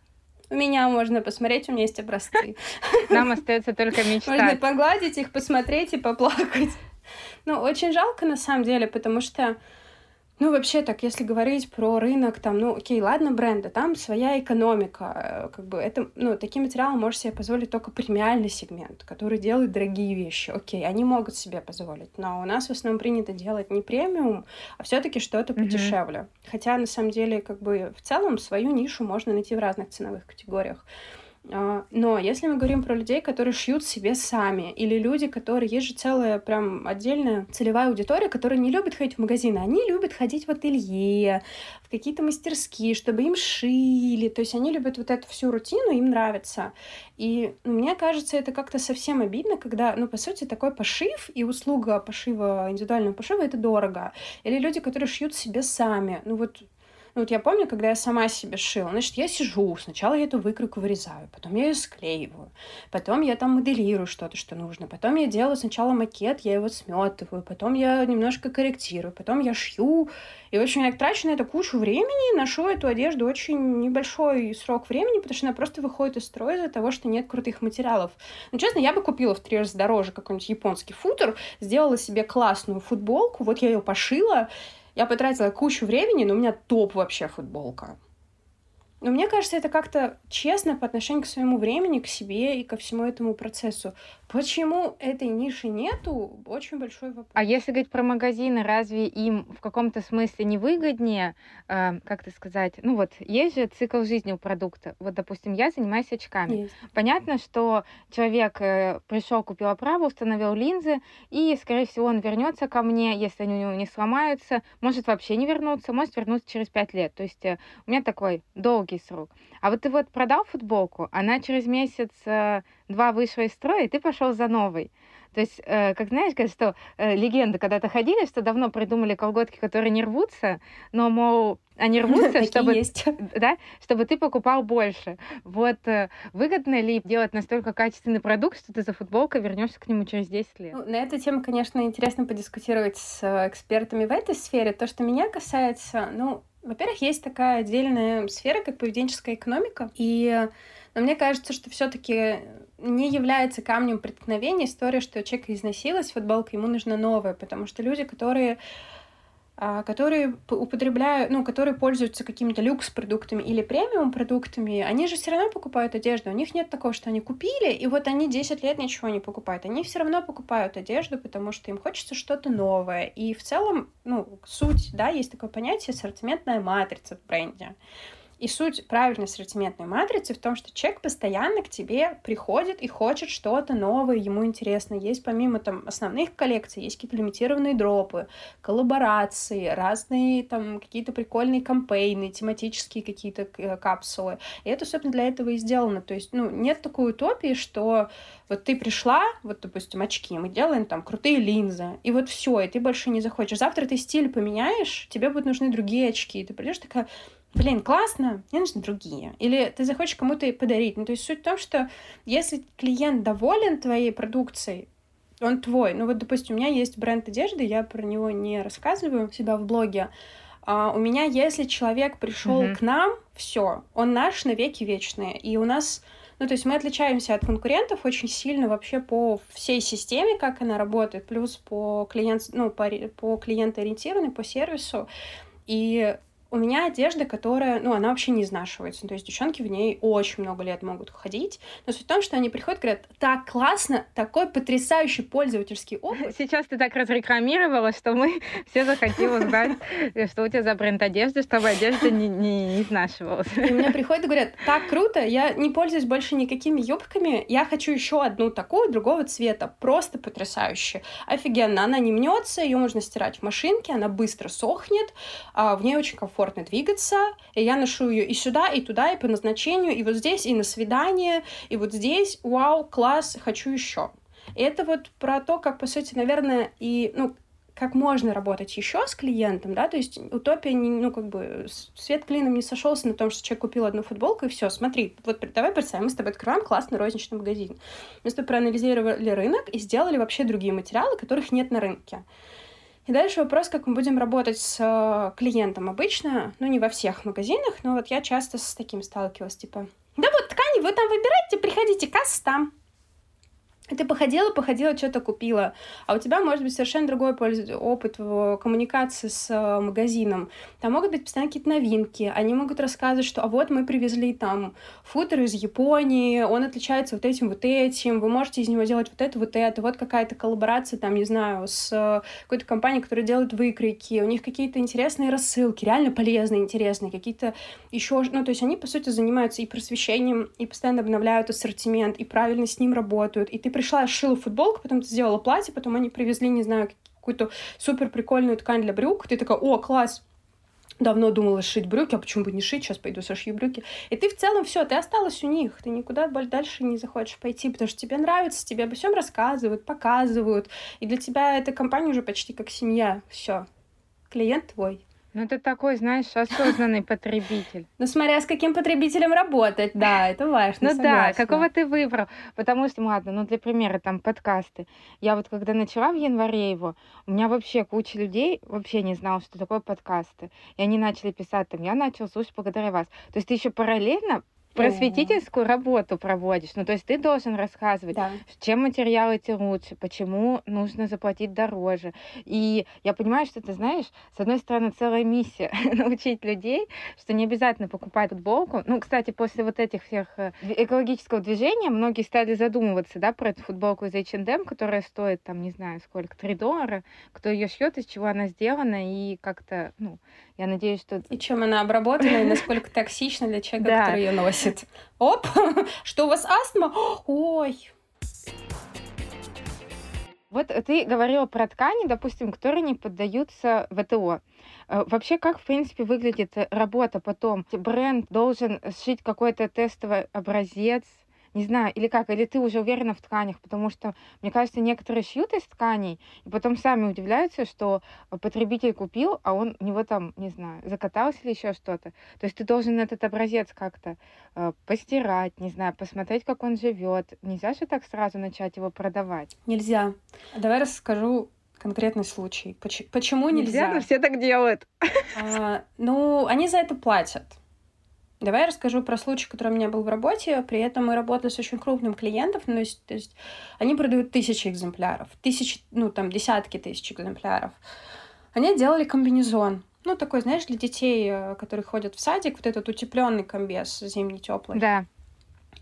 У меня можно посмотреть, у меня есть образцы. Нам остается только мечтать. Можно погладить их, посмотреть и поплакать. Ну, очень жалко на самом деле, потому что Ну, вообще так, если говорить про рынок, там, ну, окей, ладно, бренды, там своя экономика, э, как бы это, ну, таким материалом может себе позволить только премиальный сегмент, который делает дорогие вещи. Окей, они могут себе позволить, но у нас в основном принято делать не премиум, а все таки что-то mm-hmm. подешевле. Хотя, на самом деле, как бы в целом свою нишу можно найти в разных ценовых категориях. А, но если мы говорим про людей, которые шьют себе сами, или люди, которые... Есть же целая прям отдельная целевая аудитория, которая не любит ходить в магазины, они любят ходить в ателье, в какие-то мастерские, чтобы им шили. То есть они любят вот эту всю рутину, им нравится. И ну, мне кажется, это как-то совсем обидно, когда, ну, по сути, такой пошив и услуга пошива, индивидуального пошива — это дорого. Или люди, которые шьют себе сами. Ну вот ну вот я помню, когда я сама себе шила, значит, я сижу, сначала я эту выкройку вырезаю, потом я ее склеиваю, потом я там моделирую что-то, что нужно, потом я делаю сначала макет, я его сметываю, потом я немножко корректирую, потом я шью, и, в общем, я трачу на это кучу времени, ношу эту одежду очень небольшой срок времени, потому что она просто выходит из строя из-за того, что нет крутых материалов. Ну, честно, я бы купила в три раза дороже какой-нибудь японский футер, сделала себе классную футболку, вот я ее пошила, я потратила кучу времени, но у меня топ вообще футболка. Но мне кажется, это как-то честно по отношению к своему времени, к себе и ко всему этому процессу. Почему этой ниши нету? Очень большой вопрос. А если говорить про магазины, разве им в каком-то смысле не выгоднее, э, как это сказать, ну вот есть же цикл жизни у продукта. Вот, допустим, я занимаюсь очками. Есть. Понятно, что человек э, пришел, купил оправу, установил линзы, и, скорее всего, он вернется ко мне, если они у него не сломаются, может вообще не вернуться, может вернуться через пять лет. То есть э, у меня такой долгий срок. А вот ты вот продал футболку, она через месяц э, два вышла из строя, и ты пошел за новой. То есть, э, как знаешь, говорят, что э, легенды когда-то ходили, что давно придумали колготки, которые не рвутся, но, мол, они рвутся, чтобы, есть. Да, чтобы ты покупал больше. Вот э, выгодно ли делать настолько качественный продукт, что ты за футболкой вернешься к нему через 10 лет? Ну, на эту тему, конечно, интересно подискутировать с э, экспертами в этой сфере. То, что меня касается, ну, во-первых, есть такая отдельная сфера, как поведенческая экономика, и но мне кажется, что все-таки не является камнем преткновения история, что человек изнасиловалась футболка, ему нужна новая, потому что люди, которые а, которые употребляют, ну, которые пользуются какими-то люкс-продуктами или премиум-продуктами, они же все равно покупают одежду. У них нет такого, что они купили, и вот они 10 лет ничего не покупают. Они все равно покупают одежду, потому что им хочется что-то новое. И в целом, ну, суть, да, есть такое понятие ассортиментная матрица в бренде. И суть правильной ассортиментной матрицы в том, что человек постоянно к тебе приходит и хочет что-то новое, ему интересно. Есть помимо там основных коллекций, есть какие-то лимитированные дропы, коллаборации, разные там какие-то прикольные кампейны, тематические какие-то э, капсулы. И это, собственно, для этого и сделано. То есть, ну, нет такой утопии, что вот ты пришла, вот, допустим, очки, мы делаем там крутые линзы, и вот все, и ты больше не захочешь. Завтра ты стиль поменяешь, тебе будут нужны другие очки, и ты придешь такая, блин, классно, мне нужны другие. Или ты захочешь кому-то подарить. Ну, то есть суть в том, что если клиент доволен твоей продукцией, он твой. Ну вот, допустим, у меня есть бренд одежды, я про него не рассказываю у себя в блоге. А у меня, если человек пришел mm-hmm. к нам, все, он наш навеки вечные. И у нас, ну то есть мы отличаемся от конкурентов очень сильно вообще по всей системе, как она работает, плюс по клиент, ну по, по клиентоориентированной, по сервису. И у меня одежда, которая, ну, она вообще не изнашивается. То есть девчонки в ней очень много лет могут ходить. Но суть в том, что они приходят и говорят, так классно, такой потрясающий пользовательский опыт. Сейчас ты так разрекламировала, что мы все захотим узнать, что у тебя за бренд одежды, чтобы одежда не, не, не изнашивалась. И мне приходят и говорят, так круто, я не пользуюсь больше никакими юбками, я хочу еще одну такую, другого цвета. Просто потрясающе. Офигенно, она не мнется, ее можно стирать в машинке, она быстро сохнет, а в ней очень комфортно комфортно двигаться, и я ношу ее и сюда, и туда, и по назначению, и вот здесь, и на свидание, и вот здесь, вау, класс, хочу еще. Это вот про то, как, по сути, наверное, и, ну, как можно работать еще с клиентом, да, то есть утопия, не, ну, как бы, свет клином не сошелся на том, что человек купил одну футболку, и все, смотри, вот давай представим, мы с тобой открываем классный розничный магазин. Мы с тобой проанализировали рынок и сделали вообще другие материалы, которых нет на рынке. И дальше вопрос, как мы будем работать с э, клиентом обычно, ну, не во всех магазинах, но вот я часто с таким сталкивалась, типа, да вот ткани вы там выбираете, приходите, касса там. Ты походила, походила, что-то купила, а у тебя может быть совершенно другой опыт в коммуникации с э, магазином. Там могут быть постоянно какие-то новинки, они могут рассказывать, что а вот мы привезли там футер из Японии, он отличается вот этим, вот этим, вы можете из него делать вот это, вот это, вот какая-то коллаборация там, не знаю, с э, какой-то компанией, которая делает выкройки, у них какие-то интересные рассылки, реально полезные, интересные, какие-то еще, ну, то есть они, по сути, занимаются и просвещением, и постоянно обновляют ассортимент, и правильно с ним работают, и ты пришла, сшила футболку, потом ты сделала платье, потом они привезли, не знаю, какую-то супер прикольную ткань для брюк, ты такая, о, класс, давно думала шить брюки, а почему бы не шить, сейчас пойду сошью брюки. И ты в целом все, ты осталась у них, ты никуда дальше не захочешь пойти, потому что тебе нравится, тебе обо всем рассказывают, показывают, и для тебя эта компания уже почти как семья, все, клиент твой. Ну, это такой, знаешь, осознанный потребитель. Ну, смотря с каким потребителем работать, да, это важно. Ну да, какого ты выбрал. Потому что, ладно, ну для примера, там подкасты. Я вот когда начала в январе его, у меня вообще куча людей вообще не знала, что такое подкасты. И они начали писать там, я начал слушать благодаря вас. То есть ты еще параллельно просветительскую работу проводишь. Ну, то есть ты должен рассказывать, да. чем материалы эти лучше, почему нужно заплатить дороже. И я понимаю, что ты знаешь, с одной стороны, целая миссия научить людей, что не обязательно покупать футболку. Ну, кстати, после вот этих всех э, экологического движения многие стали задумываться, да, про эту футболку из H&M, которая стоит, там, не знаю, сколько, 3 доллара, кто ее шьет, из чего она сделана, и как-то, ну, я надеюсь, что... И чем она обработана, и насколько токсична для человека, который ее носит. Оп, что у вас астма? Ой, вот ты говорила про ткани, допустим, которые не поддаются ВТО. Э, вообще, как, в принципе, выглядит работа потом? Бренд должен сшить какой-то тестовый образец, не знаю, или как, или ты уже уверена в тканях, потому что, мне кажется, некоторые шьют из тканей, и потом сами удивляются, что потребитель купил, а он у него там, не знаю, закатался или еще что-то. То есть ты должен этот образец как-то э, постирать, не знаю, посмотреть, как он живет. Нельзя же так сразу начать его продавать. Нельзя. Давай расскажу конкретный случай. Почему нельзя? Нельзя, но все так делают. А, ну, они за это платят. Давай я расскажу про случай, который у меня был в работе. При этом мы работали с очень крупным клиентом. Ну, то есть, они продают тысячи экземпляров, тысячи, ну, там, десятки тысяч экземпляров. Они делали комбинезон. Ну, такой, знаешь, для детей, э, которые ходят в садик, вот этот утепленный комбез зимний теплый. Да.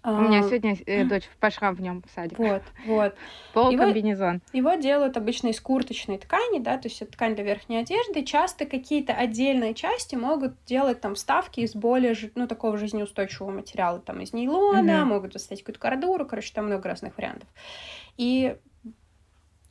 У меня сегодня э, дочь пошла в нем в садик. Вот, вот. Пол комбинезон. Его, его делают обычно из курточной ткани, да, то есть это ткань для верхней одежды. Часто какие-то отдельные части могут делать там вставки из более, ну, такого жизнеустойчивого материала, там из нейлона, mm-hmm. могут достать какую-то кордуру, короче, там много разных вариантов. И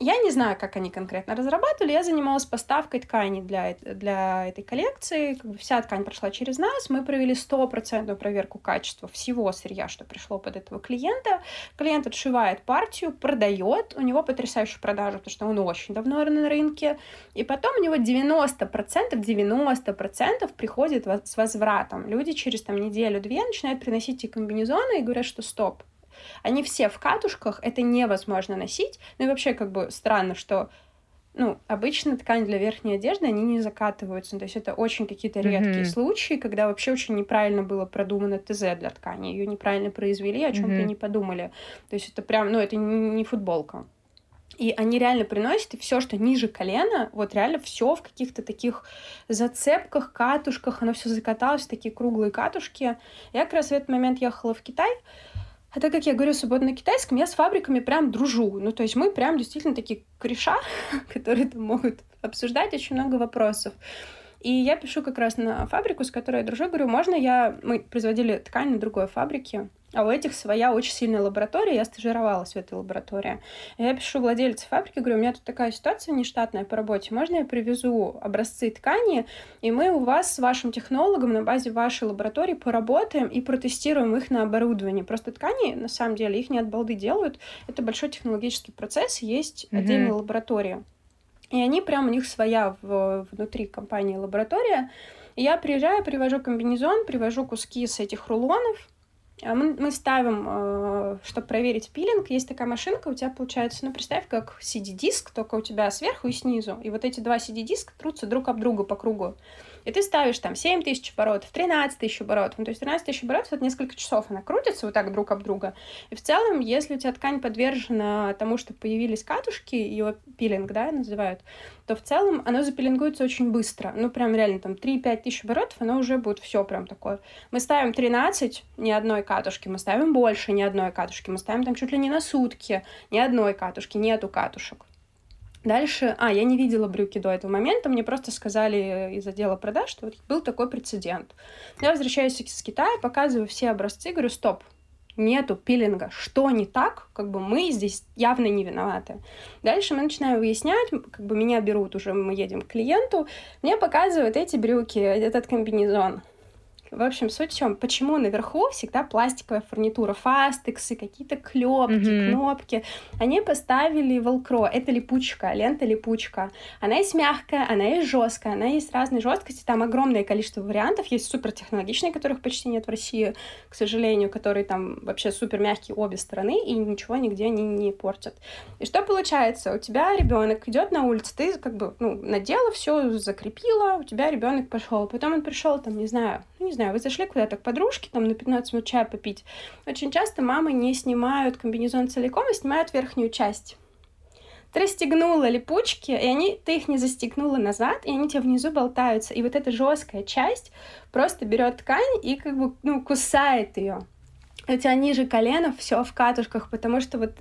я не знаю, как они конкретно разрабатывали. Я занималась поставкой ткани для, для этой коллекции. Как бы вся ткань прошла через нас. Мы провели стопроцентную проверку качества всего сырья, что пришло под этого клиента. Клиент отшивает партию, продает. У него потрясающая продажа, потому что он очень давно на рынке. И потом у него 90%, 90% приходит с возвратом. Люди через там неделю-две начинают приносить эти комбинезоны и говорят, что стоп, они все в катушках, это невозможно носить. Ну и вообще как бы странно, что ну, обычно ткань для верхней одежды, они не закатываются. То есть это очень какие-то редкие mm-hmm. случаи, когда вообще очень неправильно было продумано ТЗ для ткани. Ее неправильно произвели, о чем-то mm-hmm. не подумали. То есть это прям, ну, это не футболка. И они реально приносят, и все, что ниже колена, вот реально все в каких-то таких зацепках, катушках, оно все закаталось, такие круглые катушки. Я как раз в этот момент ехала в Китай, а так как я говорю свободно китайском, я с фабриками прям дружу. Ну, то есть мы прям действительно такие кореша, которые там могут обсуждать очень много вопросов. И я пишу как раз на фабрику, с которой я дружу, говорю, можно я... Мы производили ткань на другой фабрике, а у этих своя очень сильная лаборатория, я стажировалась в этой лаборатории. Я пишу владельцу фабрики, говорю, у меня тут такая ситуация нештатная по работе, можно я привезу образцы ткани, и мы у вас с вашим технологом на базе вашей лаборатории поработаем и протестируем их на оборудовании. Просто ткани, на самом деле, их не от балды делают, это большой технологический процесс, есть mm-hmm. отдельная лаборатория. И они прям, у них своя в, внутри компании лаборатория. И я приезжаю, привожу комбинезон, привожу куски с этих рулонов, мы, мы ставим, э, чтобы проверить пилинг, есть такая машинка, у тебя получается, ну, представь, как CD-диск, только у тебя сверху и снизу. И вот эти два CD-диска трутся друг об друга по кругу. И ты ставишь там 7 тысяч оборотов, 13 тысяч оборотов. Ну, то есть 13 тысяч оборотов — это несколько часов она крутится вот так друг об друга. И в целом, если у тебя ткань подвержена тому, что появились катушки, ее пилинг, да, называют, то в целом оно запилингуется очень быстро. Ну, прям реально там 3-5 тысяч оборотов, оно уже будет все прям такое. Мы ставим 13 ни одной катушки, мы ставим больше ни одной катушки, мы ставим там чуть ли не на сутки ни одной катушки, нету катушек. Дальше, а, я не видела брюки до этого момента, мне просто сказали из отдела продаж, что вот был такой прецедент. Я возвращаюсь из Китая, показываю все образцы, говорю, стоп, нету пилинга. Что не так? Как бы мы здесь явно не виноваты. Дальше мы начинаем выяснять, как бы меня берут уже, мы едем к клиенту, мне показывают эти брюки, этот комбинезон. В общем, суть в чем, почему наверху всегда пластиковая фурнитура, фастексы, какие-то клепки, mm-hmm. кнопки. Они поставили велкро, это липучка, лента липучка. Она есть мягкая, она есть жесткая, она есть разной жесткости, там огромное количество вариантов, есть супер технологичные, которых почти нет в России, к сожалению, которые там вообще супер мягкие обе стороны и ничего нигде они не портят. И что получается? У тебя ребенок идет на улицу, ты как бы ну, надела все, закрепила, у тебя ребенок пошел, потом он пришел там, не знаю, ну, не знаю, знаю, вы зашли куда-то к подружке, там, на 15 минут чая попить. Очень часто мамы не снимают комбинезон целиком, а снимают верхнюю часть. Ты расстегнула липучки, и они, ты их не застегнула назад, и они тебе внизу болтаются. И вот эта жесткая часть просто берет ткань и как бы, ну, кусает ее. У тебя ниже колена все в катушках, потому что вот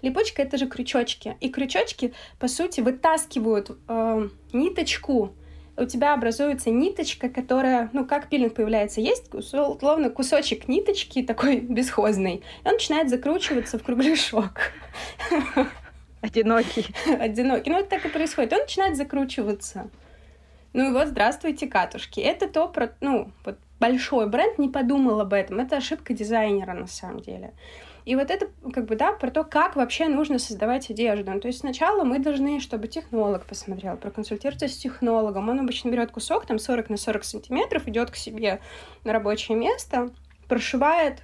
липучка это же крючочки. И крючочки, по сути, вытаскивают э, ниточку у тебя образуется ниточка, которая, ну, как пилинг появляется, есть условно кусочек ниточки такой бесхозный, и он начинает закручиваться в кругляшок. Одинокий. Одинокий. Ну, это так и происходит. Он начинает закручиваться. Ну и вот, здравствуйте, катушки. Это то, про, ну, вот большой бренд не подумал об этом. Это ошибка дизайнера на самом деле. И вот это, как бы, да, про то, как вообще нужно создавать одежду. Ну, то есть сначала мы должны, чтобы технолог посмотрел, проконсультироваться с технологом. Он обычно берет кусок, там 40 на 40 сантиметров, идет к себе на рабочее место, прошивает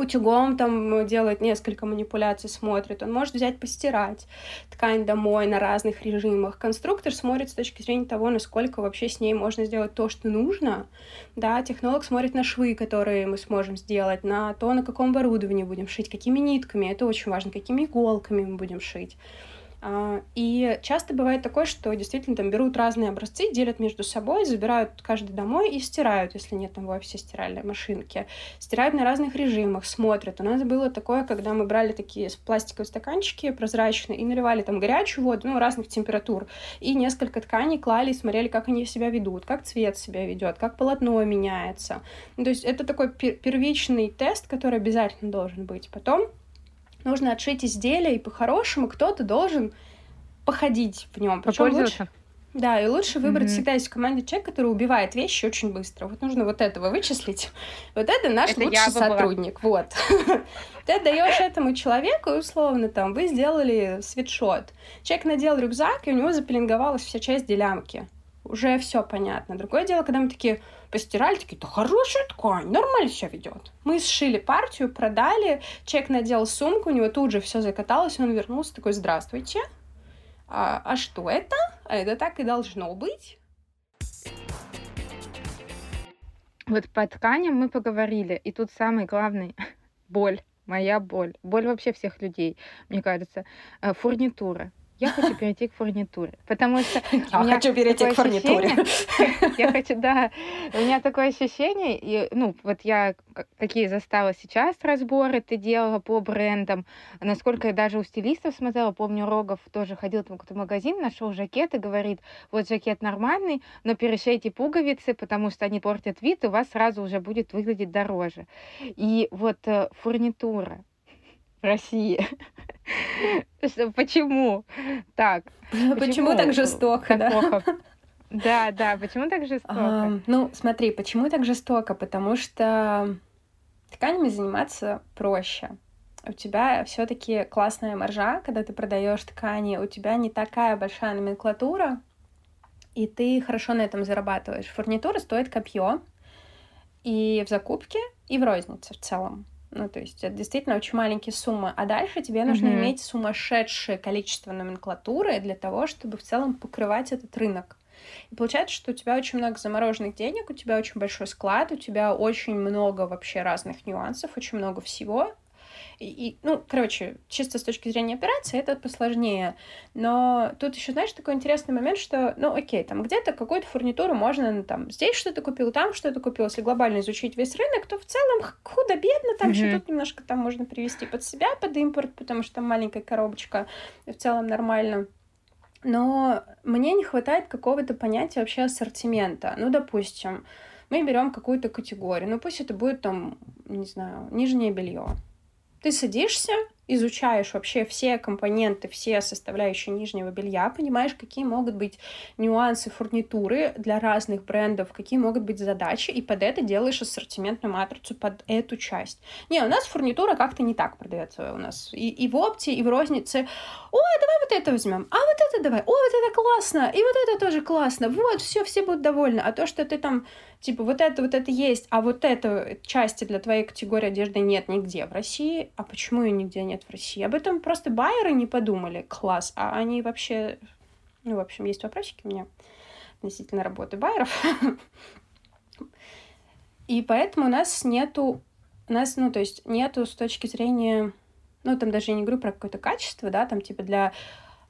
утюгом там делает несколько манипуляций, смотрит. Он может взять постирать ткань домой на разных режимах. Конструктор смотрит с точки зрения того, насколько вообще с ней можно сделать то, что нужно. Да, технолог смотрит на швы, которые мы сможем сделать, на то, на каком оборудовании будем шить, какими нитками, это очень важно, какими иголками мы будем шить. А, и часто бывает такое, что действительно там берут разные образцы, делят между собой, забирают каждый домой и стирают, если нет там в офисе стиральной машинки. Стирают на разных режимах, смотрят. У нас было такое, когда мы брали такие пластиковые стаканчики прозрачные и наливали там горячую воду, ну, разных температур, и несколько тканей клали и смотрели, как они себя ведут, как цвет себя ведет, как полотно меняется. То есть это такой первичный тест, который обязательно должен быть. Потом нужно отшить изделие, и по-хорошему кто-то должен походить в нем. Причем лучше, да, и лучше выбрать mm-hmm. всегда есть в команде человек, который убивает вещи очень быстро. Вот нужно вот этого вычислить. Вот это наш это лучший сотрудник. Вот. Ты отдаешь этому человеку, условно там вы сделали свитшот. Человек надел рюкзак, и у него запеленговалась вся часть делямки. Уже все понятно. Другое дело, когда мы такие, постирали, такие, да хорошая ткань, нормально себя ведет. Мы сшили партию, продали, человек надел сумку, у него тут же все закаталось, он вернулся такой, здравствуйте, а, а что это? А это так и должно быть? Вот по тканям мы поговорили, и тут самый главный боль, моя боль, боль вообще всех людей, мне кажется, э, фурнитура я хочу перейти к фурнитуре, потому что... Я хочу перейти к фурнитуре. Я хочу, да. У меня такое ощущение, и, ну, вот я какие застала сейчас разборы ты делала по брендам, насколько я даже у стилистов смотрела, помню, Рогов тоже ходил там в какой-то магазин, нашел жакет и говорит, вот жакет нормальный, но перешейте пуговицы, потому что они портят вид, и у вас сразу уже будет выглядеть дороже. И вот э, фурнитура, России. Почему так? Почему так жестоко, да? Да, почему так жестоко? Ну, смотри, почему так жестоко? Потому что тканями заниматься проще. У тебя все-таки классная маржа, когда ты продаешь ткани, у тебя не такая большая номенклатура, и ты хорошо на этом зарабатываешь. Фурнитура стоит копье и в закупке, и в рознице в целом. Ну, то есть это действительно очень маленькие суммы. А дальше тебе нужно mm-hmm. иметь сумасшедшее количество номенклатуры для того, чтобы в целом покрывать этот рынок. И получается, что у тебя очень много замороженных денег, у тебя очень большой склад, у тебя очень много вообще разных нюансов, очень много всего, и, ну, короче, чисто с точки зрения операции это посложнее. Но тут еще, знаешь, такой интересный момент, что, ну, окей, там где-то какую-то фурнитуру можно, ну, там, здесь что-то купил, там что-то купил. Если глобально изучить весь рынок, то в целом худо-бедно, там mm-hmm. еще тут немножко там можно привести под себя, под импорт, потому что там маленькая коробочка, и в целом нормально. Но мне не хватает какого-то понятия вообще ассортимента. Ну, допустим, мы берем какую-то категорию, ну пусть это будет там, не знаю, нижнее белье. Ты садишься, изучаешь вообще все компоненты, все составляющие нижнего белья, понимаешь, какие могут быть нюансы фурнитуры для разных брендов, какие могут быть задачи, и под это делаешь ассортиментную матрицу под эту часть. Не, у нас фурнитура как-то не так продается у нас. И, и в опте, и в рознице. Ой, давай вот это возьмем, а вот это давай, ой, вот это классно, и вот это тоже классно, вот, все, все будут довольны. А то, что ты там типа вот это, вот это есть, а вот это части для твоей категории одежды нет нигде в России. А почему ее нигде нет в России? Об этом просто байеры не подумали. Класс. А они вообще... Ну, в общем, есть вопросики у меня относительно работы байеров. И поэтому у нас нету... У нас, ну, то есть нету с точки зрения... Ну, там даже я не говорю про какое-то качество, да, там типа для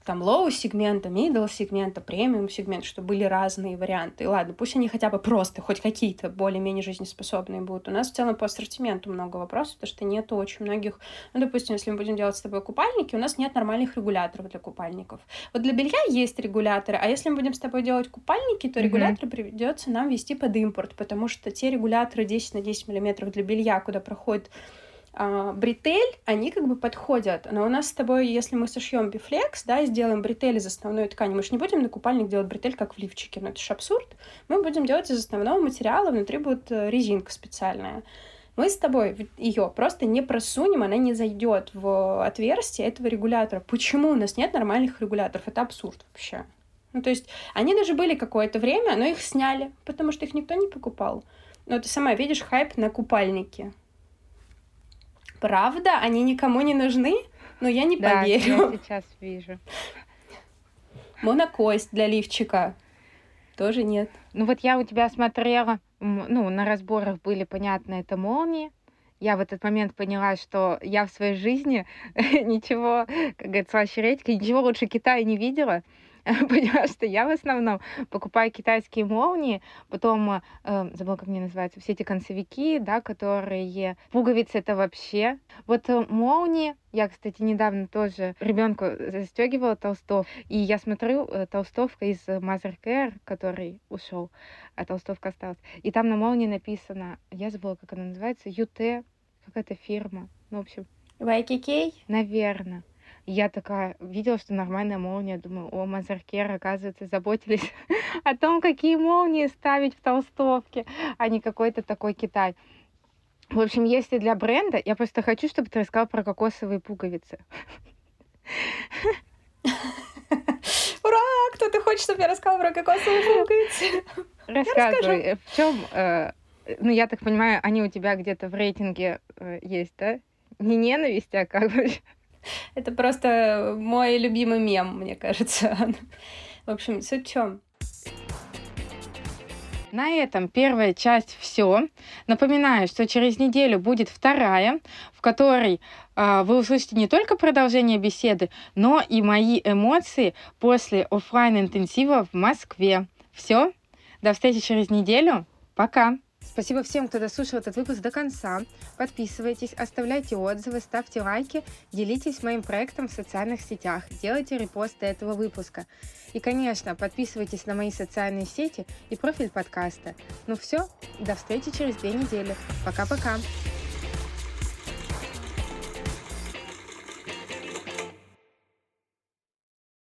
там low сегмента, middle сегмента, премиум сегмент, что были разные варианты. И ладно, пусть они хотя бы просто, хоть какие-то более-менее жизнеспособные будут. У нас в целом по ассортименту много вопросов, потому что нету очень многих... Ну, допустим, если мы будем делать с тобой купальники, у нас нет нормальных регуляторов для купальников. Вот для белья есть регуляторы, а если мы будем с тобой делать купальники, то mm-hmm. регуляторы придется нам вести под импорт, потому что те регуляторы 10 на 10 миллиметров для белья, куда проходит а, бретель, они как бы подходят. Но у нас с тобой, если мы сошьем бифлекс, да, и сделаем бретель из основной ткани, мы же не будем на купальник делать бретель, как в лифчике, ну это же абсурд. Мы будем делать из основного материала, внутри будет э, резинка специальная. Мы с тобой ее просто не просунем, она не зайдет в отверстие этого регулятора. Почему у нас нет нормальных регуляторов? Это абсурд вообще. Ну, то есть они даже были какое-то время, но их сняли, потому что их никто не покупал. Но ты сама видишь хайп на купальники. Правда? Они никому не нужны? Но я не да, поверю. я сейчас вижу. Монокость для лифчика. Тоже нет. Ну вот я у тебя смотрела, ну, на разборах были, понятно, это молнии. Я в этот момент поняла, что я в своей жизни ничего, как говорится, ощереть, ничего лучше Китая не видела. потому что я в основном покупаю китайские молнии, потом, э, забыла, как мне называются, все эти концевики, да, которые... Пуговицы это вообще... Вот э, молнии, я, кстати, недавно тоже ребенку застегивала толстов, и я смотрю, э, толстовка из Mother Care, который ушел, а толстовка осталась. И там на молнии написано, я забыла, как она называется, UT, какая-то фирма. Ну, в общем... YKK? Наверное я такая видела, что нормальная молния, думаю, о, Мазаркер, оказывается, заботились о том, какие молнии ставить в толстовке, а не какой-то такой Китай. В общем, если для бренда, я просто хочу, чтобы ты рассказал про кокосовые пуговицы. Ура! Кто-то хочет, чтобы я рассказала про кокосовые пуговицы? Рассказывай, в чем, э, ну, я так понимаю, они у тебя где-то в рейтинге э, есть, да? Не ненависть, а как бы это просто мой любимый мем, мне кажется. В общем, суть в чем? На этом первая часть все. Напоминаю, что через неделю будет вторая, в которой э, вы услышите не только продолжение беседы, но и мои эмоции после офлайн интенсива в Москве. Все. До встречи через неделю. Пока. Спасибо всем, кто дослушал этот выпуск до конца. Подписывайтесь, оставляйте отзывы, ставьте лайки, делитесь моим проектом в социальных сетях, делайте репосты этого выпуска. И, конечно, подписывайтесь на мои социальные сети и профиль подкаста. Ну все, до встречи через две недели. Пока-пока.